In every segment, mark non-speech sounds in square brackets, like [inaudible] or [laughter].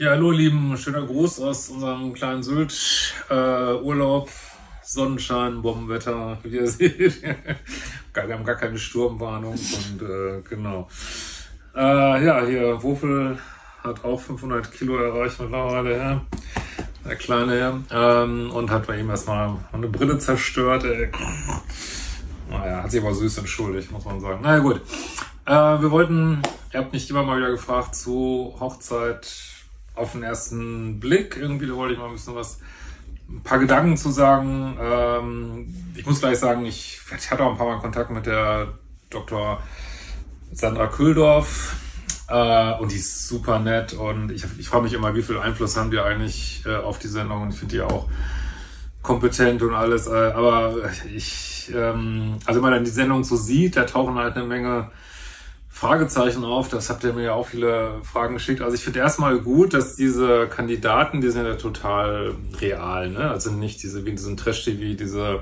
Ja, hallo, lieben, schöner Gruß aus unserem kleinen Sylt-Urlaub. Äh, Sonnenschein, Bombenwetter, wie ihr [laughs] seht. wir haben gar keine Sturmwarnung und äh, genau. Äh, ja, hier Wofel hat auch 500 Kilo erreicht mittlerweile, ja. Der kleine Herr. Ähm, und hat bei ihm erstmal eine Brille zerstört. Ey. Naja, hat sich aber süß entschuldigt, muss man sagen. Naja, gut. Äh, wir wollten, ihr habt mich immer mal wieder gefragt zu Hochzeit auf den ersten Blick. Irgendwie, da wollte ich mal ein bisschen was ein paar Gedanken zu sagen. Ähm, ich muss gleich sagen, ich, ich, hatte auch ein paar Mal Kontakt mit der Dr. Sandra Kühldorf äh, und die ist super nett und ich, ich frage mich immer, wie viel Einfluss haben die eigentlich äh, auf die Sendung und ich finde die auch kompetent und alles. Äh, aber ich, ähm, also wenn man dann die Sendung so sieht, da tauchen halt eine Menge Fragezeichen auf. Das habt ihr mir ja auch viele Fragen geschickt. Also ich finde erstmal gut, dass diese Kandidaten, die sind ja total real, ne? Also nicht diese, wie in diesem Trash-TV, diese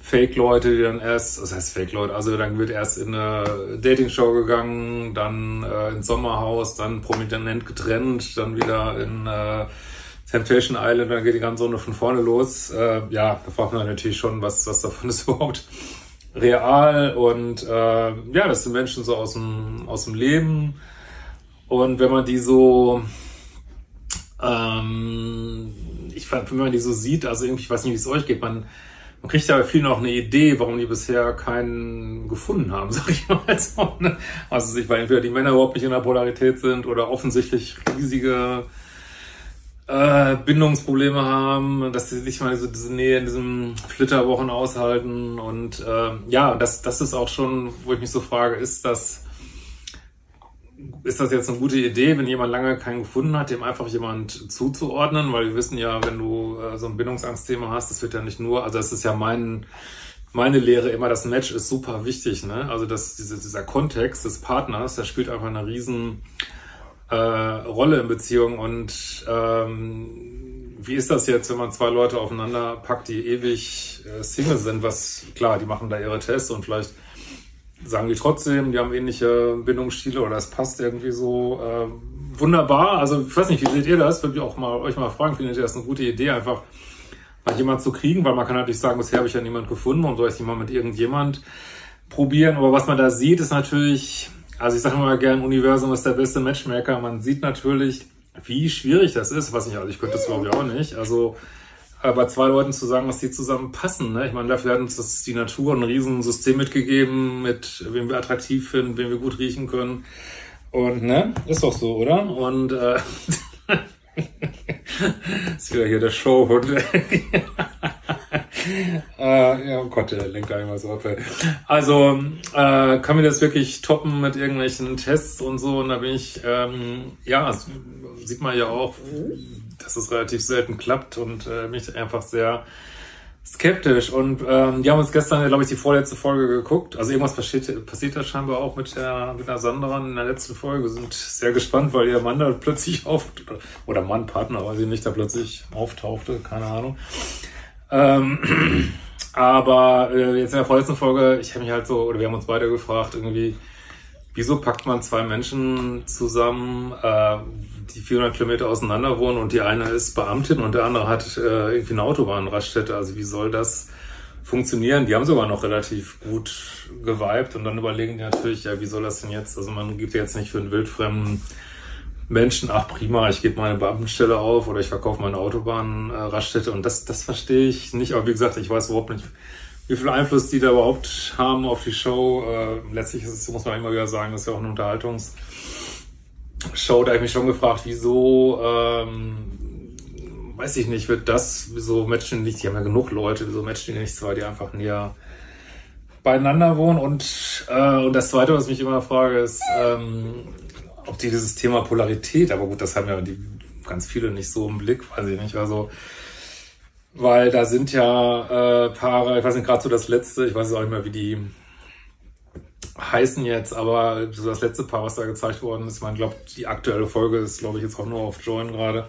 Fake-Leute, die dann erst, was heißt Fake-Leute, also dann wird erst in eine Dating-Show gegangen, dann äh, ins Sommerhaus, dann prominent getrennt, dann wieder in äh, Temptation Island, dann geht die ganze Runde von vorne los. Äh, ja, da fragt man natürlich schon, was, was davon [laughs] ist überhaupt real und äh, ja, das sind Menschen so aus dem, aus dem Leben. Und wenn man die so, ähm, ich, wenn man die so sieht, also irgendwie, ich weiß nicht, wie es euch geht, man, man kriegt ja viel noch eine Idee, warum die bisher keinen gefunden haben, [laughs] sag ich mal so. Ne? Also weil entweder die Männer überhaupt nicht in der Polarität sind oder offensichtlich riesige äh, Bindungsprobleme haben, dass sie nicht mal so diese Nähe in diesem Flitterwochen aushalten. Und äh, ja, das, das ist auch schon, wo ich mich so frage, ist das, ist das jetzt eine gute Idee, wenn jemand lange keinen gefunden hat, dem einfach jemand zuzuordnen? Weil wir wissen ja, wenn du äh, so ein Bindungsangstthema hast, das wird ja nicht nur, also das ist ja mein, meine Lehre immer, das Match ist super wichtig, ne? Also dass diese, dieser Kontext des Partners, der spielt einfach eine riesen äh, Rolle in Beziehung und ähm, wie ist das jetzt, wenn man zwei Leute aufeinander packt, die ewig äh, Single sind, was klar, die machen da ihre Tests und vielleicht sagen die trotzdem, die haben ähnliche Bindungsstile oder es passt irgendwie so äh, wunderbar. Also ich weiß nicht, wie seht ihr das? Würde ich auch mal euch mal fragen, findet ihr das eine gute Idee, einfach mal jemand zu kriegen, weil man kann natürlich sagen, bisher habe ich ja niemand gefunden, und soll ich nicht mal mit irgendjemand probieren. Aber was man da sieht, ist natürlich, also ich sage immer gern, Universum ist der beste Matchmaker. Man sieht natürlich, wie schwierig das ist. Was nicht, also ich könnte das glaube ich auch nicht. Also bei zwei Leuten zu sagen, dass die zusammen passen. Ne? Ich meine, dafür hat uns das die Natur ein Riesensystem mitgegeben, mit wem wir attraktiv finden, wem wir gut riechen können. Und ne, ist doch so, oder? Und äh, [laughs] ist wieder hier der Showhund. [laughs] [laughs] äh, ja, oh Gott, der lenkt einmal so ab. Also, äh, kann mir das wirklich toppen mit irgendwelchen Tests und so. Und da bin ich, ähm, ja, sieht man ja auch, dass es relativ selten klappt und äh, bin ich einfach sehr skeptisch. Und ähm, die haben uns gestern, glaube ich, die vorletzte Folge geguckt. Also irgendwas passiert, passiert da scheinbar auch mit der, mit der Sandra in der letzten Folge. Wir sind sehr gespannt, weil ihr Mann da plötzlich auf oder Mann, Partner, weiß ich nicht, da plötzlich auftauchte, keine Ahnung. Ähm, [clears throat] aber äh, jetzt in der vorletzten Folge, ich habe mich halt so, oder wir haben uns beide gefragt, irgendwie, wieso packt man zwei Menschen zusammen, äh, die 400 Kilometer auseinander wohnen und die eine ist Beamtin und der andere hat äh, irgendwie eine Autobahnraststätte. Also wie soll das funktionieren? Die haben sogar noch relativ gut geweibt und dann überlegen die natürlich, ja, wie soll das denn jetzt? Also man gibt jetzt nicht für einen wildfremden Menschen, ach prima, ich gebe meine Beamtenstelle auf oder ich verkaufe meine Autobahnraststätte und das, das verstehe ich nicht. Aber wie gesagt, ich weiß überhaupt nicht, wie viel Einfluss die da überhaupt haben auf die Show. Äh, letztlich ist es, muss man immer wieder sagen, das ist ja auch eine Unterhaltungsshow. Da habe ich mich schon gefragt, wieso, ähm, weiß ich nicht, wird das, wieso matchen nicht, die haben ja genug Leute, wieso matchen die nicht zwei, die einfach näher beieinander wohnen. Und, äh, und das Zweite, was ich mich immer frage, ist, ähm, die dieses Thema Polarität, aber gut, das haben ja die ganz viele nicht so im Blick, weiß ich nicht. Also, weil da sind ja äh, Paare, ich weiß nicht, gerade so das letzte, ich weiß auch nicht mehr, wie die heißen jetzt, aber so das letzte Paar, was da gezeigt worden ist, man glaubt, die aktuelle Folge ist, glaube ich, jetzt auch nur auf Join gerade.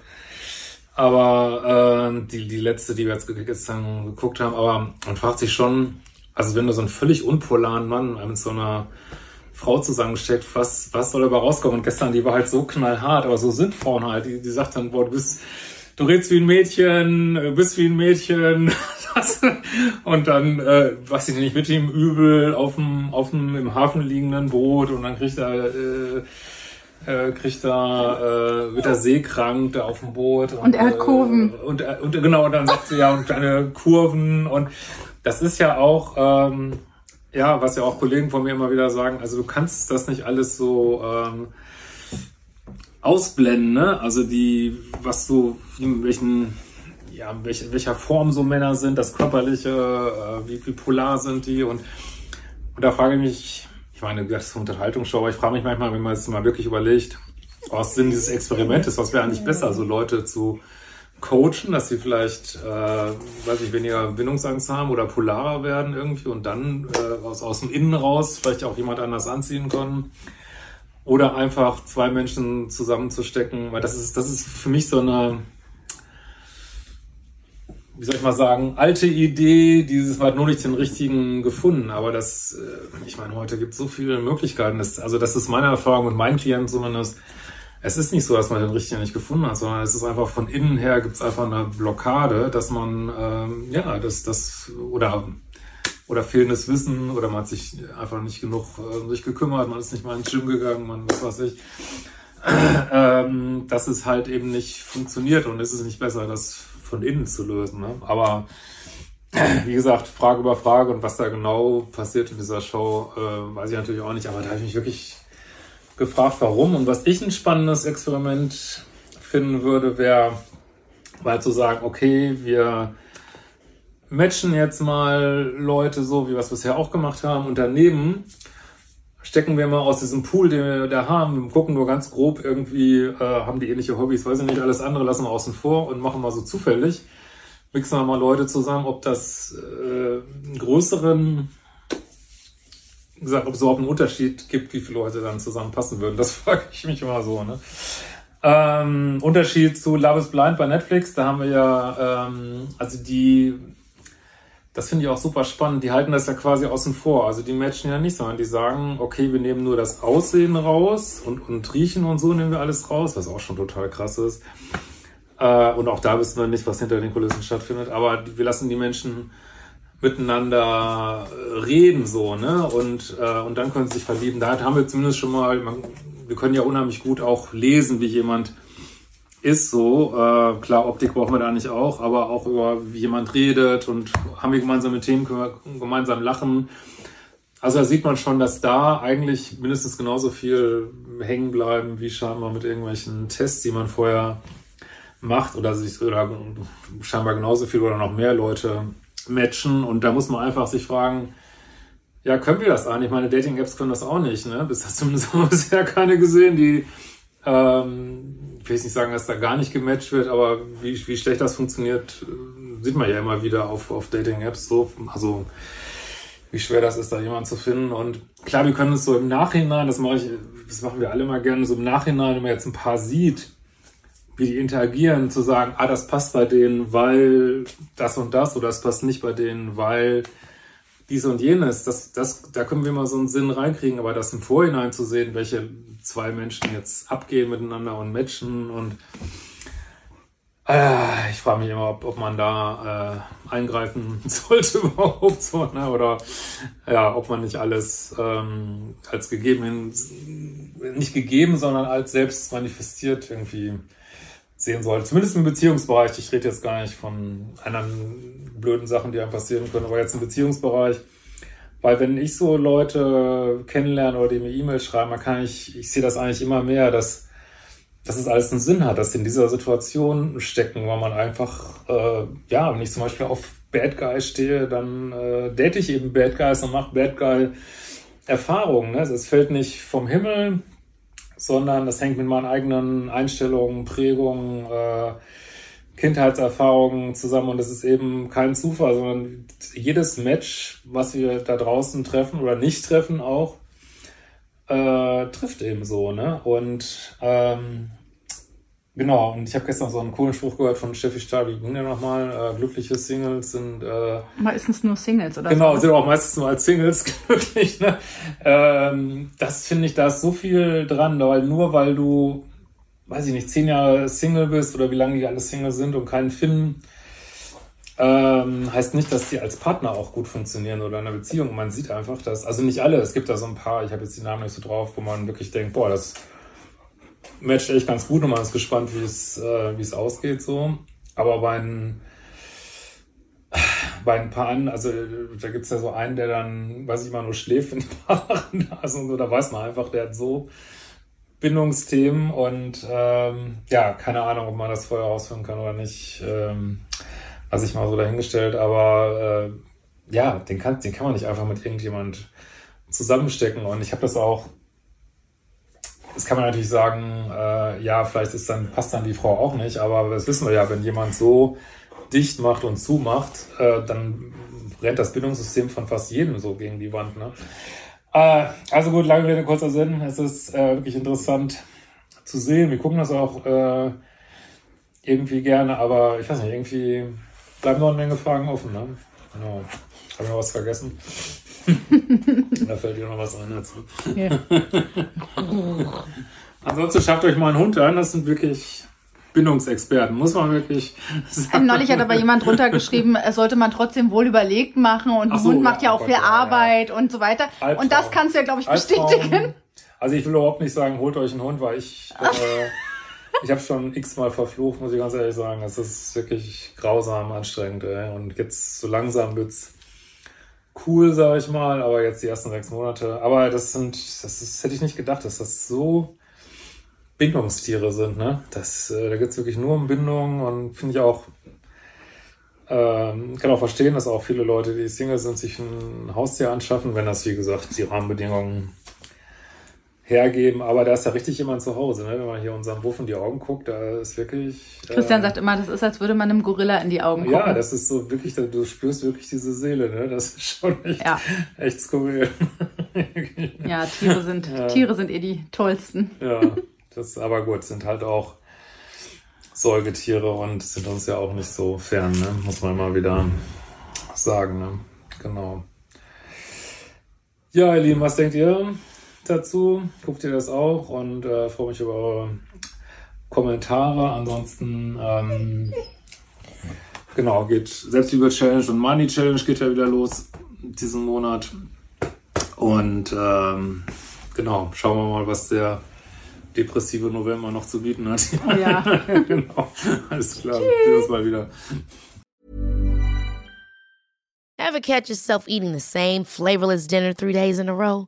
Aber äh, die, die letzte, die wir jetzt gestern geguckt haben, aber man fragt sich schon, also wenn du so einen völlig unpolaren Mann mit so einer Frau zusammensteckt, was, was soll dabei rauskommen? Und gestern, die war halt so knallhart, aber so sind Frauen halt, die, die sagt dann, boah, du bist, du redest wie ein Mädchen, bist wie ein Mädchen, [laughs] und dann, äh, weiß ich nicht, mit ihm übel auf dem, auf dem im Hafen liegenden Boot und dann kriegt er, äh, äh, kriegt er, äh, wird er seekrank da auf dem Boot. Und, und er hat Kurven. Äh, und, und genau, und dann sagt sie ja, und kleine Kurven und das ist ja auch, ähm, ja, was ja auch Kollegen von mir immer wieder sagen, also du kannst das nicht alles so ähm, ausblenden, ne? Also die, was so, in welchen, ja, in welch, welcher Form so Männer sind, das Körperliche, äh, wie, wie polar sind die und, und da frage ich mich, ich meine, das ist eine Unterhaltungsshow, aber ich frage mich manchmal, wenn man es mal wirklich überlegt, was Sinn dieses Experimentes, was wäre eigentlich besser, so Leute zu coachen, dass sie vielleicht, äh, weiß ich, weniger Bindungsangst haben oder polarer werden irgendwie und dann äh, aus, aus dem Innen raus vielleicht auch jemand anders anziehen können. Oder einfach zwei Menschen zusammenzustecken, weil das ist, das ist für mich so eine, wie soll ich mal sagen, alte Idee, dieses Mal nur nicht den richtigen gefunden. Aber das, äh, ich meine, heute gibt es so viele Möglichkeiten. Das, also das ist meine Erfahrung und mein Klient zumindest es ist nicht so, dass man den richtigen nicht gefunden hat, sondern es ist einfach von innen her gibt es einfach eine Blockade, dass man, ähm, ja, das, das, oder, oder fehlendes Wissen, oder man hat sich einfach nicht genug äh, sich gekümmert, man ist nicht mal ins Gym gegangen, man, was weiß ich, [clears throat] ähm, dass es halt eben nicht funktioniert und es ist nicht besser, das von innen zu lösen. Ne? Aber [clears throat] wie gesagt, Frage über Frage und was da genau passiert in dieser Show, äh, weiß ich natürlich auch nicht, aber da habe ich mich wirklich gefragt, warum. Und was ich ein spannendes Experiment finden würde, wäre mal zu sagen, okay, wir matchen jetzt mal Leute so, wie wir es bisher auch gemacht haben. Und daneben stecken wir mal aus diesem Pool, den wir da haben, wir gucken nur ganz grob irgendwie, äh, haben die ähnliche Hobbys, weiß ich nicht, alles andere lassen wir außen vor und machen mal so zufällig. Mixen wir mal Leute zusammen, ob das äh, einen größeren gesagt, ob es überhaupt einen Unterschied gibt, wie viele Leute dann zusammenpassen würden. Das [laughs] frage ich mich immer so. Ne? Ähm, Unterschied zu Love is Blind bei Netflix, da haben wir ja, ähm, also die, das finde ich auch super spannend, die halten das ja quasi außen vor. Also die matchen ja nicht, sondern die sagen, okay, wir nehmen nur das Aussehen raus und, und Riechen und so nehmen wir alles raus, was auch schon total krass ist. Äh, und auch da wissen wir nicht, was hinter den Kulissen stattfindet, aber wir lassen die Menschen miteinander äh, reden so, ne? Und, äh, und dann können sie sich verlieben. Da haben wir zumindest schon mal, man, wir können ja unheimlich gut auch lesen, wie jemand ist so. Äh, klar, Optik brauchen wir da nicht auch, aber auch über wie jemand redet und haben wir gemeinsame Themen, können wir gemeinsam lachen. Also da sieht man schon, dass da eigentlich mindestens genauso viel hängen bleiben, wie scheinbar mit irgendwelchen Tests, die man vorher macht oder sich oder scheinbar genauso viel oder noch mehr Leute matchen. Und da muss man einfach sich fragen, ja, können wir das eigentlich? Meine Dating-Apps können das auch nicht. Ne? Bis hast zumindest bisher keine gesehen, die, ähm, ich will jetzt nicht sagen, dass da gar nicht gematcht wird, aber wie, wie schlecht das funktioniert, äh, sieht man ja immer wieder auf, auf Dating-Apps so. Also wie schwer das ist, da jemanden zu finden. Und klar, wir können es so im Nachhinein, das mache ich, das machen wir alle mal gerne, so im Nachhinein, wenn man jetzt ein paar sieht, wie die interagieren, zu sagen, ah, das passt bei denen, weil das und das oder das passt nicht bei denen, weil dies und jenes, das, das, da können wir mal so einen Sinn reinkriegen, aber das im Vorhinein zu sehen, welche zwei Menschen jetzt abgehen miteinander und matchen und äh, ich frage mich immer, ob, ob man da äh, eingreifen [laughs] sollte überhaupt so, ne? oder ja, ob man nicht alles ähm, als gegeben, nicht gegeben, sondern als selbst manifestiert irgendwie sehen sollte. Zumindest im Beziehungsbereich. Ich rede jetzt gar nicht von anderen blöden Sachen, die einem passieren können, aber jetzt im Beziehungsbereich. Weil wenn ich so Leute kennenlerne oder die mir E-Mails schreiben, dann kann ich, ich sehe das eigentlich immer mehr, dass, dass es alles einen Sinn hat, dass sie in dieser Situation stecken, weil man einfach, äh, ja, wenn ich zum Beispiel auf Bad Guy stehe, dann äh, date ich eben Bad Guys und mache Bad Guy Erfahrungen. Ne? Es fällt nicht vom Himmel, sondern das hängt mit meinen eigenen Einstellungen, Prägungen, äh, Kindheitserfahrungen zusammen und es ist eben kein Zufall, sondern jedes Match, was wir da draußen treffen oder nicht treffen auch, äh, trifft eben so, ne? Und ähm, Genau, und ich habe gestern so einen coolen Spruch gehört von Steffi Stahl, wie ging der nochmal? Äh, glückliche Singles sind... Äh, meistens nur Singles, oder Genau, so. sind auch meistens nur als Singles [laughs] glücklich. Ne? Ähm, das finde ich, da ist so viel dran, weil nur weil du, weiß ich nicht, zehn Jahre Single bist oder wie lange die alle Single sind und keinen finden, ähm, heißt nicht, dass die als Partner auch gut funktionieren oder in einer Beziehung. Man sieht einfach, dass, also nicht alle, es gibt da so ein paar, ich habe jetzt die Namen nicht so drauf, wo man wirklich denkt, boah, das matcht echt ganz gut und man ist gespannt, wie es, äh, wie es ausgeht so. Aber bei ein, bei ein paar anderen, also da gibt's ja so einen, der dann, weiß ich mal, nur schläft, die Paaren da und so, da weiß man einfach, der hat so Bindungsthemen und ähm, ja, keine Ahnung, ob man das vorher ausführen kann oder nicht. Ähm, lasse ich mal so dahingestellt, aber äh, ja, den kann, den kann man nicht einfach mit irgendjemand zusammenstecken und ich habe das auch Jetzt kann man natürlich sagen, äh, ja, vielleicht ist dann, passt dann die Frau auch nicht, aber das wissen wir ja, wenn jemand so dicht macht und zumacht, äh, dann rennt das Bindungssystem von fast jedem so gegen die Wand. Ne? Äh, also gut, lange Rede, kurzer Sinn. Es ist äh, wirklich interessant zu sehen. Wir gucken das auch äh, irgendwie gerne, aber ich weiß nicht, irgendwie bleiben noch eine Menge Fragen offen. Ne? Genau. Haben wir was vergessen? Da fällt dir noch was ein dazu. Ja. [laughs] Ansonsten schafft euch mal einen Hund an, das sind wirklich Bindungsexperten, muss man wirklich sagen. Neulich hat aber jemand runtergeschrieben, es sollte man trotzdem wohl überlegt machen und ein so, Hund macht ja, ja auch oh viel Gott, Arbeit ja. und so weiter. Albtraum. Und das kannst du ja, glaube ich, bestätigen. Also ich will überhaupt nicht sagen, holt euch einen Hund, weil ich, äh, ich habe schon x-mal verflucht, muss ich ganz ehrlich sagen. Es ist wirklich grausam, anstrengend. Ey. Und jetzt so langsam wird's cool, sage ich mal, aber jetzt die ersten sechs Monate. Aber das sind, das ist, hätte ich nicht gedacht, dass das so Bindungstiere sind. Ne? Das, äh, da geht's wirklich nur um Bindung und finde ich auch, ähm, kann auch verstehen, dass auch viele Leute, die Single sind, sich ein Haustier anschaffen, wenn das, wie gesagt, die Rahmenbedingungen hergeben, aber da ist ja richtig jemand zu Hause, ne? wenn man hier unserem Buff in die Augen guckt, da ist wirklich... Christian äh, sagt immer, das ist, als würde man einem Gorilla in die Augen gucken. Ja, das ist so wirklich, du spürst wirklich diese Seele, ne? das ist schon echt, ja. echt skurril. [laughs] ja, Tiere sind, ja. Tiere sind eh die tollsten. ja, das aber gut, sind halt auch Säugetiere und sind uns ja auch nicht so fern, ne? muss man mal wieder sagen. Ne? Genau. Ja, ihr Lieben, was denkt ihr? Dazu. Guckt ihr das auch und äh, freue mich über eure Kommentare. Ansonsten, ähm, genau, geht Selbstliebe Challenge und Money Challenge geht ja wieder los diesen Monat. Und ähm, genau, schauen wir mal, was der depressive November noch zu bieten hat. [laughs] Ja. [laughs] genau. Alles klar. Wir uns mal wieder. Ever catch yourself eating the same flavorless dinner three days in a row?